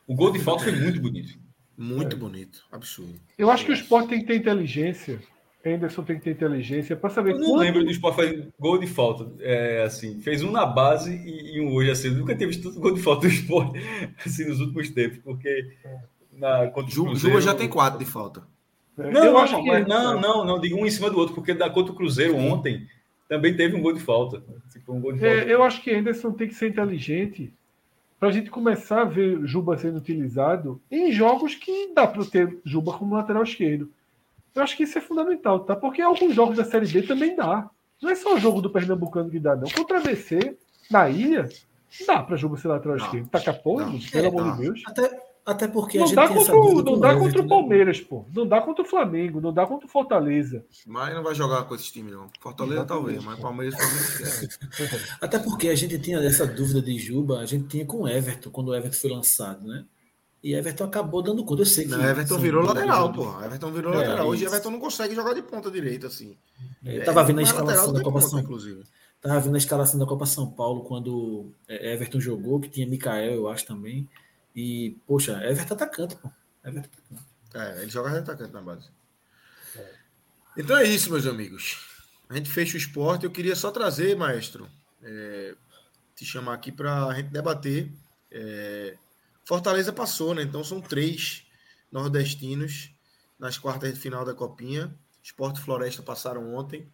O gol de falta foi muito bonito. Muito é. bonito, absurdo. Eu acho que o esporte tem que ter inteligência. Anderson tem que ter inteligência para saber. Eu não quando... lembro do esporte fazer gol de falta. É, assim, fez um na base e, e um hoje. Assim, nunca teve gol de falta do esporte assim, nos últimos tempos, porque na, contra Ju, Cruzeiro, já tem quatro de falta. É, não, eu acho que... É não, não, não, digo um em cima do outro, porque da contra o Cruzeiro ontem também teve um gol de falta. Tipo, um gol de falta. É, eu acho que Anderson tem que ser inteligente para a gente começar a ver Juba sendo utilizado em jogos que dá para ter Juba como lateral esquerdo. Eu acho que isso é fundamental, tá? Porque alguns jogos da Série B também dá. Não é só o jogo do Pernambucano que dá, não. Contra a BC, na ilha, dá para Juba ser lateral esquerdo. Taca porra, pelo amor de Deus. Até, até porque não dá contra, o, não dá contra o né? Palmeiras, pô. Não dá contra o Flamengo, não dá contra o Fortaleza. Mas não vai jogar com esse time, não. Fortaleza Exatamente. talvez, mas Palmeiras talvez. até porque a gente tinha essa dúvida de Juba, a gente tinha com o Everton, quando o Everton foi lançado, né? E Everton acabou dando conta. Eu sei que. Não, Everton virou lateral, pô. Everton virou é, lateral. Hoje Everton não consegue jogar de ponta direita, assim. É, eu tava vendo a escalação da Copa São inclusive. Tava vendo a escalação da Copa São Paulo quando é, Everton jogou, que tinha Mikael, eu acho também. E, poxa, Everton atacante, pô. Everton atacante. É, ele joga atacante na base. É. Então é isso, meus amigos. A gente fecha o esporte. Eu queria só trazer, maestro, é, te chamar aqui para a gente debater. É, Fortaleza passou, né? Então são três nordestinos nas quartas de final da Copinha. Esporte e Floresta passaram ontem.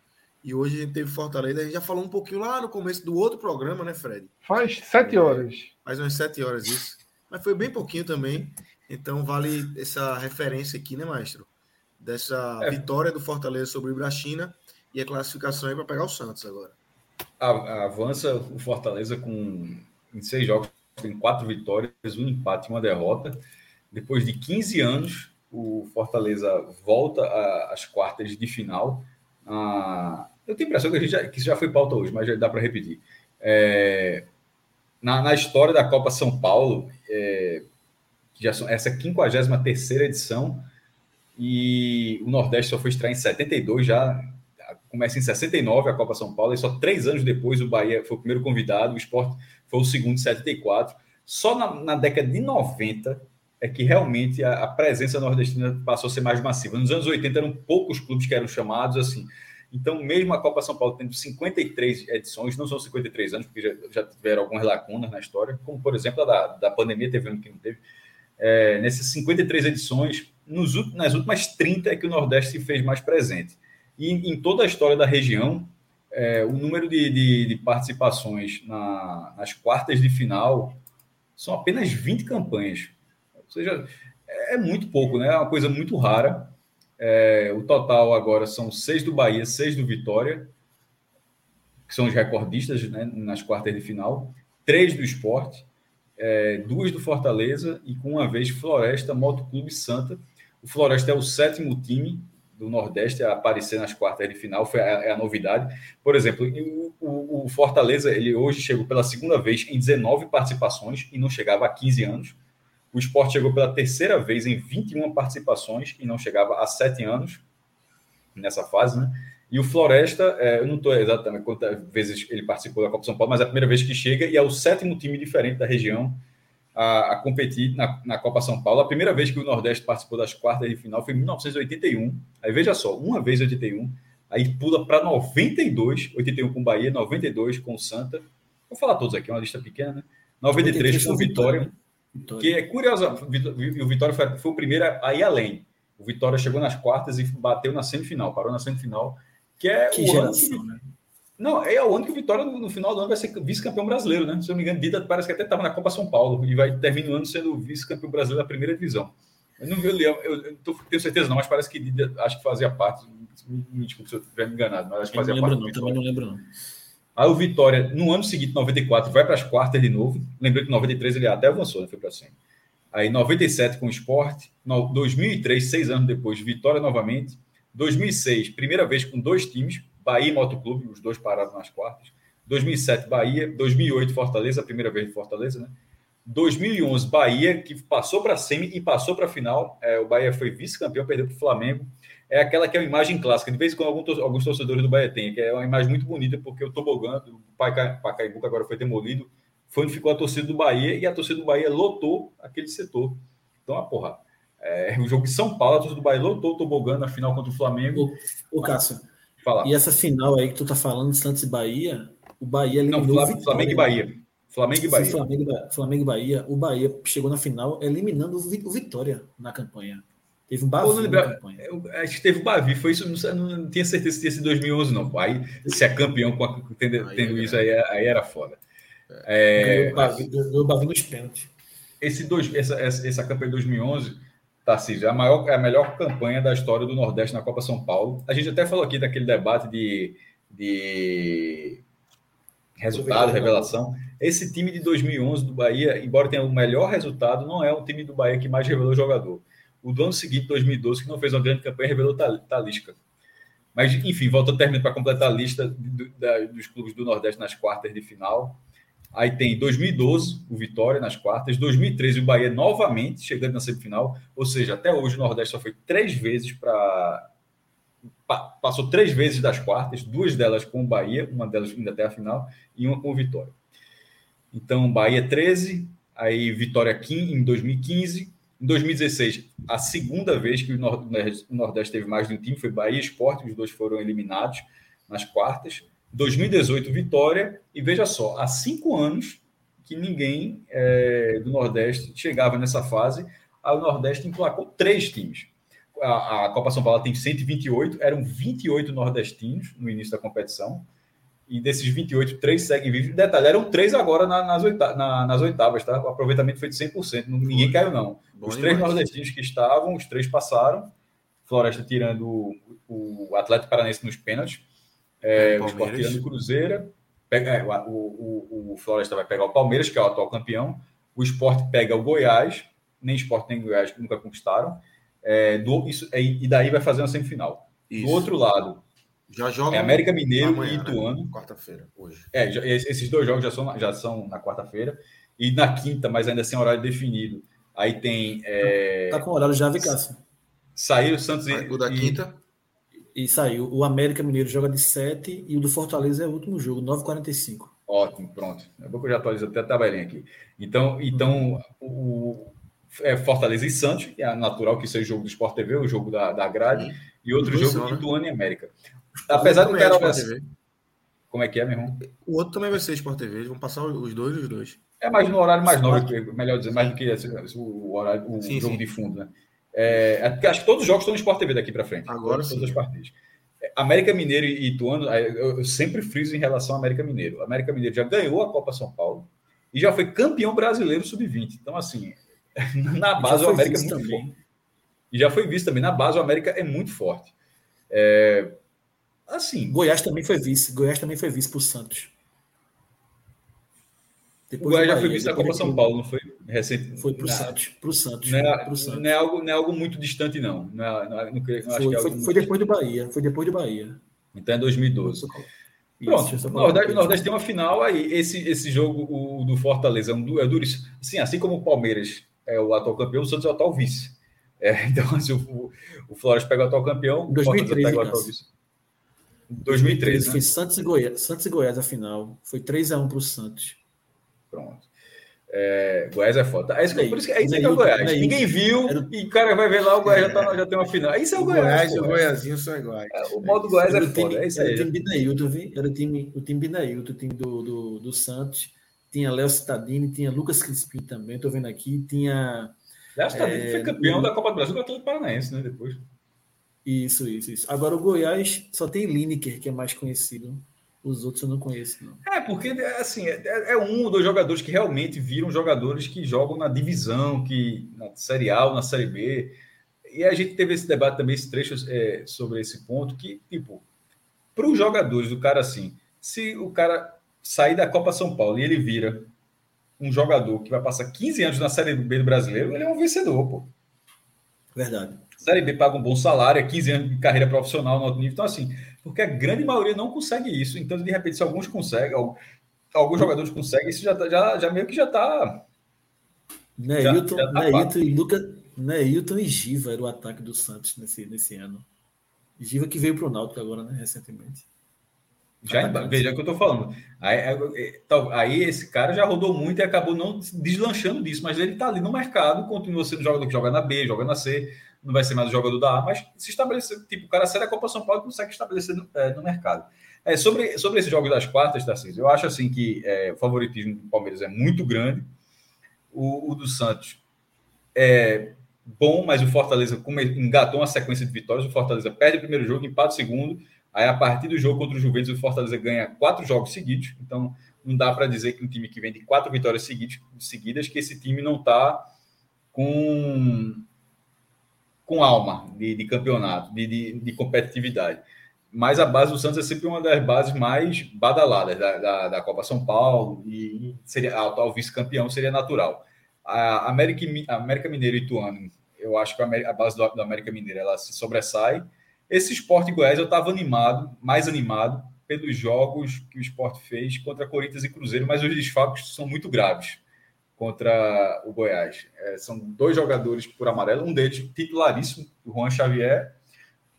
E hoje a gente teve Fortaleza. A gente já falou um pouquinho lá no começo do outro programa, né, Fred? Faz sete horas. Faz umas sete horas isso mas foi bem pouquinho também. Então vale essa referência aqui, né, maestro? Dessa é. vitória do Fortaleza sobre o Ibrachina e a classificação aí para pegar o Santos agora. Avança o Fortaleza com em seis jogos, tem quatro vitórias, um empate e uma derrota. Depois de 15 anos, o Fortaleza volta às quartas de final. Ah, eu tenho a impressão que, a gente já, que isso já foi pauta hoje, mas já dá para repetir. É, na, na história da Copa São Paulo, é, que já são essa 53 edição, e o Nordeste só foi estrear em 72, já começa em 69 a Copa São Paulo, e só três anos depois o Bahia foi o primeiro convidado, o esporte foi o segundo em 74. Só na, na década de 90 é que realmente a, a, presença nordestina passou a ser mais massiva. Nos anos 80 eram poucos clubes que eram chamados assim. Então, mesmo a Copa São Paulo tendo 53 edições, não são 53 anos, porque já, já tiveram algumas lacunas na história, como, por exemplo, a da, da pandemia, teve ano que não teve. É, nessas 53 edições, nos, nas últimas 30 é que o Nordeste se fez mais presente. E em toda a história da região, é, o número de, de, de participações na, nas quartas de final são apenas 20 campanhas. Ou seja, é muito pouco, né? É uma coisa muito rara. É, o total agora são seis do Bahia, seis do Vitória, que são os recordistas né, nas quartas de final, três do esporte, é, duas do Fortaleza e com uma vez Floresta Moto Clube Santa. O Floresta é o sétimo time do Nordeste a aparecer nas quartas de final, foi a, é a novidade. Por exemplo, o, o, Fortaleza, ele hoje chegou pela segunda vez em 19 participações e não chegava a 15 anos. O esporte chegou pela terceira vez em 21 participações e não chegava a 7 anos nessa fase, né? E o Floresta, é, eu não estou exatamente quantas vezes ele participou da Copa São Paulo, mas é a primeira vez que chega e é o sétimo time diferente da região a, a competir na, na, Copa São Paulo. A primeira vez que o Nordeste participou das quartas de final foi em 1981. Aí veja só, uma vez 81, aí pula para 92, 81 com Bahia, 92 com Santa. Vou falar todos aqui, é uma lista pequena, né? 93 com Vitória, Vitória, que é curiosa. O Vitória foi, foi o primeiro a ir além. O Vitória chegou nas quartas e bateu na semifinal, parou na semifinal que é que o geração, ano que... né? Não, é o ano que o Vitória, no, final do ano, vai ser vice-campeão brasileiro, né? Se eu não me engano, Dida parece que até estava na Copa São Paulo e vai terminar o ano sendo vice-campeão brasileiro da primeira divisão. Eu não vi o Leão, eu, eu tô, tenho certeza não, mas parece que Dida acho que fazia parte. Me desculpe se eu estiver me enganado, mas acho que fazia não parte. Não, também não lembro, não. Aí o Vitória, no ano seguinte, 94, vai para as quartas de novo. Lembrei que 93 ele até avançou, né? Foi para 100. Aí 97 com o esporte. 2003, seis anos depois, Vitória novamente. 2006, primeira vez com dois times, Bahia e Motoclube, os dois pararam nas quartas. 2007, Bahia. 2008, Fortaleza, a primeira vez de Fortaleza, né? 2011, Bahia, que passou para a semi e passou para a final. É, o Bahia foi vice-campeão, perdeu para o Flamengo. É aquela que é uma imagem clássica. De vez em quando, alguns, torcedores do Bahia têm, que é uma imagem muito bonita, porque o tobogã do Pacaembu, que agora foi demolido, foi onde ficou a torcida do Bahia, e a torcida do Bahia lotou aquele setor. Então, a porra. É, o jogo de São Paulo, a torcida do Bahia lotou o tobogã na final contra o Flamengo. O, o Cássio, Falar. E essa final aí que tu tá falando, Santos e Bahia, o Bahia eliminou Não, Flamengo, Flamengo e Bahia. Flamengo e Bahia. Flamengo, Flamengo e Bahia. O Bahia chegou na final eliminando o Vitória na campanha. Teve um Bavi na campanha. Eu, acho que teve o Bavi, foi isso, não, não, tinha certeza se tinha sido 2011 não. Aí, se é campeão com a, tendo, aí, tendo é, isso aí, aí era foda. É, ganhou o Bavi nos pênaltis. Esse dois, essa, essa, essa campanha de 2011 Tarcísio, é a, maior, é a melhor campanha da história do Nordeste na Copa São Paulo. A gente até falou aqui daquele debate de, de resultado, revelação. Esse time de 2011 do Bahia, embora tenha o melhor resultado, não é o time do Bahia que mais revelou jogador. O do ano seguinte, 2012, que não fez uma grande campanha, revelou Talisca. Mas, enfim, volta a terminar para completar a lista do, da, dos clubes do Nordeste nas quartas de final. Aí tem 2012, o Vitória nas quartas, 2013 o Bahia novamente chegando na semifinal, ou seja, até hoje o Nordeste só foi três vezes para passou três vezes das quartas, duas delas com o Bahia, uma delas ainda até a final e uma com o Vitória. Então, Bahia 13, aí Vitória 15 em 2015, em 2016, a segunda vez que o Nordeste teve mais de um time foi Bahia e Esporte, os dois foram eliminados nas quartas. 2018, Vitória, e veja só, há cinco anos que ninguém é, do Nordeste chegava nessa fase, o Nordeste emplacou três times. A, a, Copa São Paulo tem 128, eram 28 nordestinos no início da competição, e desses 28, três seguem vivos. Detalhe, eram três agora na, nas, oitavas, na, nas, oitavas, tá? O aproveitamento foi de 100%, ninguém caiu, não. Bom os três demais. nordestinos que estavam, os três passaram, Floresta tirando o, o Atlético Paranense nos pênaltis, é, o tirando o Cruzeiro. Pega, é, o, o, o, Floresta vai pegar o Palmeiras, que é o atual campeão. O Sport pega o Goiás. Nem Sport nem Goiás nunca conquistaram. É, do, isso, é, e daí vai fazer uma semifinal. Isso. Do outro lado, já joga é América Mineiro amanhã, e? Ituano. Né? Quarta-feira, hoje. É, esses dois jogos já são, já são na quarta-feira. E na quinta, mas ainda sem horário definido. Aí tem. É... Tá com horário já, Vicasso. Saíram Santos e. O da quinta. E saiu. O América Mineiro joga de 7 e o do Fortaleza é o último jogo, 9h45. Ótimo, pronto. É bom que eu já atualizo até a tabelinha aqui. Então, então o, é Fortaleza e Santos, que é natural que seja o jogo do Sport TV, o jogo da, da grade, Sim. e outro jogo são, né? Ituano e América. Apesar do cara. É Como é que é, meu irmão? O outro também vai ser Sport TV, eles vão passar os dois os dois. É mais no horário mais novo, melhor dizer, mais do que esse, o, horário, o sim, jogo sim. de fundo, né? É, é acho que todos os jogos estão no Sport TV daqui para frente. Agora todas, as partidas. É, América Mineiro e Ituano, eu sempre friso em relação ao América Mineiro. O América Mineiro já ganhou a Copa São Paulo e já foi campeão brasileiro sub-20. Então, assim, na base o América é muito também. forte. E já foi visto também. Na base o América é muito forte. É, assim. Goiás também foi vice. Goiás também foi vice para o Santos. Depois o Goiás já foi vice da Copa São Paulo, não foi? Foi para o Santos. Pro Santos, não, é, pro Santos. Não, é algo, não é algo muito distante, não. não, é, não, é, não, foi, é foi, foi depois do Bahia. Foi depois do Bahia. Então é 2012. Pronto, o Nordeste, Nordeste tem uma final aí. Esse, esse jogo o, do Fortaleza é, um, é duríssimo. Assim, assim como o Palmeiras é o atual campeão, o Santos é o atual vice. É, então, assim, o, o Flores pega o atual campeão, 2013, o pega o atual vice. 2013. Foi né? Santos e Goiás. Santos e Goiás a final. Foi 3x1 para o Santos. Pronto. É, Goiás é foda. É isso, por isso que é isso que é o Goiás. Ninguém viu e o cara vai ver lá, o Goiás já, tá, já tem uma final. Isso é o, o Goiás. Goiás e o Goiazinho são iguais. É, o modo Goiás é foda. Time, é isso aí. Era o time Binailton, viu? Era o time, o time Binailton, o time do, do, do Santos. Tinha Léo Cittadini, tinha Lucas Crispim também, tô vendo aqui. Tinha. Léo Cittadini é, foi campeão da Copa do Brasil com o Atlético Paranaense, né? Depois. Isso, isso, isso. Agora o Goiás só tem Lineker, que é mais conhecido. Os outros eu não conheço, não. É, porque assim, é, é um ou dois jogadores que realmente viram jogadores que jogam na divisão, que na Série A ou na Série B. E a gente teve esse debate também, esse trecho é, sobre esse ponto, que, tipo, para os jogadores, o cara assim, se o cara sair da Copa São Paulo e ele vira um jogador que vai passar 15 anos na Série B do brasileiro, ele é um vencedor, pô. Verdade. Série B paga um bom salário, é 15 anos de carreira profissional no alto nível. Então, assim, porque a grande maioria não consegue isso. Então, de repente, se alguns conseguem, alguns jogadores conseguem, isso já, tá, já, já meio que já está. Neilton, já, já tá Neilton e Lucas. Neilton e Giva era o ataque do Santos nesse, nesse ano. Giva que veio para o Náutico agora, né, recentemente. Já, veja o que eu estou falando. Aí, é, aí, esse cara já rodou muito e acabou não deslanchando disso, mas ele está ali no mercado, continua sendo jogador que joga na B, joga na C, não vai ser mais o jogador da A, mas se estabelecer, tipo, o cara sai da Copa São Paulo e consegue estabelecer no, é, no mercado. É, sobre, sobre esses jogos das quartas, Tarcísio, eu acho assim que é, o favoritismo do Palmeiras é muito grande. O, o, do Santos é bom, mas o Fortaleza engatou uma sequência de vitórias. O Fortaleza perde o primeiro jogo, empata o segundo. Aí, a partir do jogo contra o Juventus, o Fortaleza ganha quatro jogos seguidos. Então, não dá para dizer que um time que vem de quatro vitórias seguidas, que esse time não está com com alma de, de campeonato, de, de, de, competitividade. Mas a base do Santos é sempre uma das bases mais badaladas da, da, da Copa São Paulo e seria ao vice-campeão seria natural. A América, a América Mineiro e Ituano, eu acho que a, base do, do América Mineiro ela se sobressai. Esse esporte Goiás eu estava animado, mais animado pelos jogos que o esporte fez contra Corinthians e Cruzeiro, mas os desfalques são muito graves contra o Goiás. É, são dois jogadores por amarelo, um deles titularíssimo, o Juan Xavier.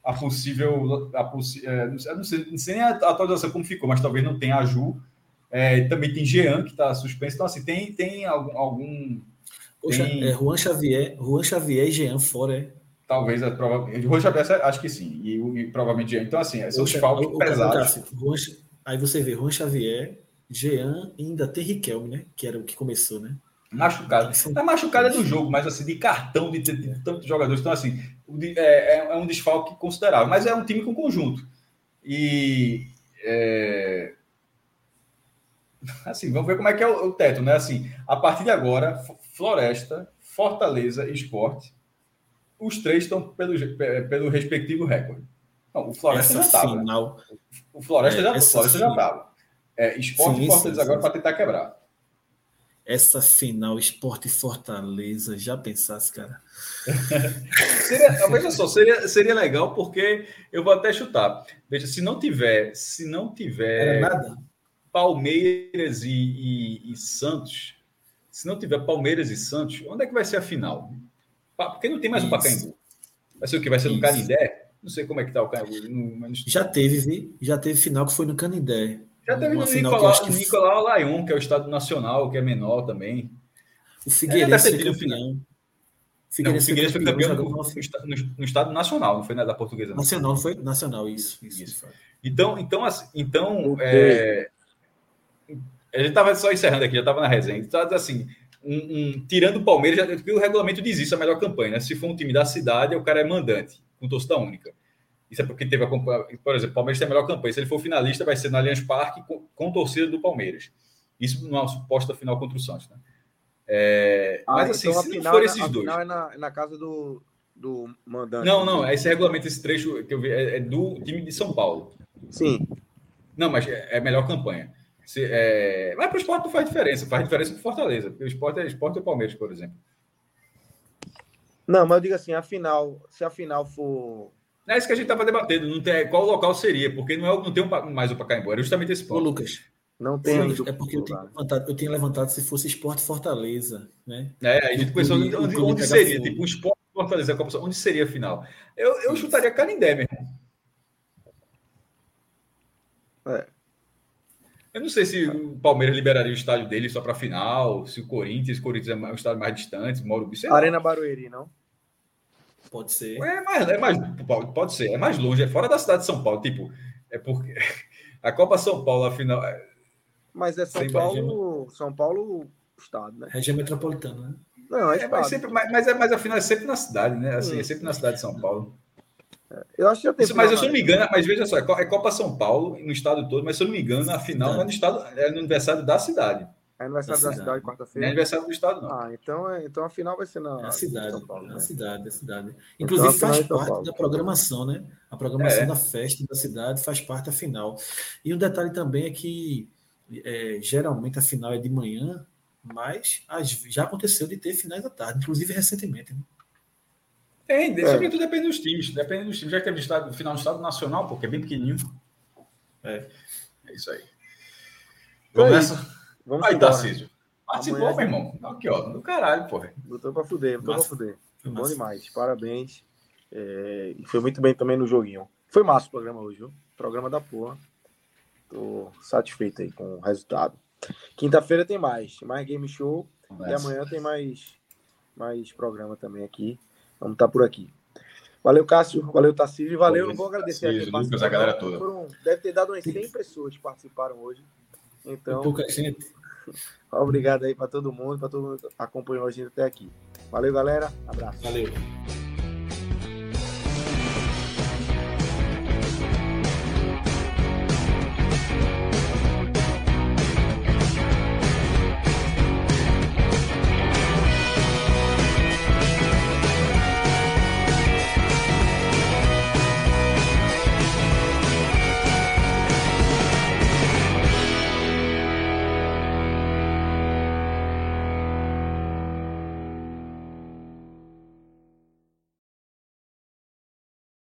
A possível. A possi é, não, sei, não, sei, não sei nem a atualização como ficou, mas talvez não tenha a Ju. É, também tem Jean, que está suspenso. Então, assim, tem, tem algum. algum Poxa, tem... É, Juan, Xavier, Juan Xavier e Jean fora, é? Talvez, é, provavelmente. Juan Xavier, acho que sim. E, e provavelmente Jean. Então, assim, são os falcos pesados. Juan, aí você vê Juan Xavier, Jean e ainda tem Riquelme, né? Que era o que começou, né? Machucado. Não é machucado é do jogo, mas assim, de cartão de, de, de tantos jogadores. Então, assim, é, é, é, um desfalque considerável. Mas é um time com conjunto. E. É... Assim, vamos ver como é que é o, o, teto, né? Assim, a partir de agora, Floresta, Fortaleza e Esporte, os três estão pelo, pelo respectivo recorde. Não, o Floresta essa já estava. Né? O Floresta é, já estava. É, Esporte sim, e Fortaleza sim, agora para tentar quebrar essa final Esporte Fortaleza, já pensasse, cara? seria, veja só, seria, seria legal porque eu vou até chutar. Veja, se não tiver, se não tiver Palmeiras e, e, e, Santos, se não tiver Palmeiras e Santos, onde é que vai ser a final? Porque não tem mais Isso. um Pacaembu. Vai ser o que? Vai ser no. Canindé? Não sei como é que tá o Canindé. Já teve, já teve final que foi no Canindé. Já teve no Nicolau, que... Nicolau Laion, que é o estado nacional, que é menor também. O Figueirense foi campeão. Figueirense, não, o Figueirense foi campeão, no, no, no, estado nacional, não foi na da portuguesa. Nacional, não foi? Nacional, isso. isso, isso. Então, então, assim, então é, a gente estava só encerrando aqui, já estava na resenha. Então, assim, um, um, tirando o Palmeiras, já, porque o regulamento diz isso, a melhor campanha. Né? Se for um time da cidade, o cara é mandante, com torcida única. Isso é porque teve a. Por exemplo, o Palmeiras tem a melhor campanha. Se ele for finalista, vai ser no Allianz Parque com, com torcida do Palmeiras. Isso numa suposta final contra o Santos. Né? É, ah, mas assim, então, se não for esses dois. É na, na casa do, do mandante. Não, não. Esse regulamento, esse trecho que eu vi, é, é do time de São Paulo. Sim. Não, mas é, é a melhor campanha. Se, é... Mas para o esporte não faz diferença. Faz diferença para o Fortaleza. Porque o esporte é esporte o Palmeiras, por exemplo. Não, mas eu digo assim, a final, se a final for é isso que a gente estava debatendo, não tem, qual local seria, porque não, é, não tem um, mais o Pacaembu, era justamente esse ponto. Ô, Lucas, não tem. Sim, é porque eu tenho, levantado, eu tenho levantado se fosse esporte Fortaleza, né? É, a gente pensou onde, onde, onde seria, tipo, um esporte Fortaleza, onde seria a final? Eu, eu chutaria Canindé mesmo. É. Eu não sei se o Palmeiras liberaria o estádio dele só para final, se o Corinthians, o Corinthians é um estádio mais distante, Morumbi, sei Arena Barueri, não? Pode ser. É mais, é mais, pode ser, é mais longe, é fora da cidade de São Paulo, tipo, é porque a Copa São Paulo, afinal. É mas é São Paulo, São Paulo, estado, né? Região metropolitana, né? Não, é, é mas, sempre, mas, mas, é, mas afinal é sempre na cidade, né? Assim, é sempre na cidade de São Paulo. Eu acho que já tem. Isso, mas eu, se eu não me engano, mas veja só, é Copa São Paulo no estado todo, mas se eu não me engano, a final não é no estado, é no aniversário da cidade. É aniversário da, da cidade, quarta-feira. Não é aniversário do estado, não. Ah, então, é, então a final vai ser na é a cidade. São Paulo, né? É a cidade, é a cidade. Então, Inclusive então, faz parte da programação, né? A programação é. da festa da cidade faz parte da final. E um detalhe também é que é, geralmente a final é de manhã, mas as, já aconteceu de ter finais da tarde, inclusive recentemente. Né? É, é. sobretudo depende dos times. Depende dos times. Já teve estado, final do Estado Nacional, porque é bem pequenininho. É, é isso aí. Começa. Vamos aí, Tarcísio. Participou, Amanhã... meu irmão. Aqui, ó, do caralho, porra. Botou pra fuder, botou massa. pra fuder. Foi bom demais. Parabéns. É... E foi muito bem também no joguinho. Foi massa o programa hoje, viu? Programa da porra. Tô satisfeito aí com o resultado. Quinta-feira tem mais. Mais game show. E amanhã tem mais, mais programa também aqui. Vamos estar tá por aqui. Valeu, Cássio. Valeu, Tarcísio. Valeu, não vou agradecer Tarcísio, aqui. Lucas, a galera toda. Foram, deve ter dado umas 100 pessoas que participaram hoje. Então. pouca gente. Obrigado aí para todo mundo, para todo mundo que acompanhou a gente até aqui. Valeu, galera. Abraço. Valeu.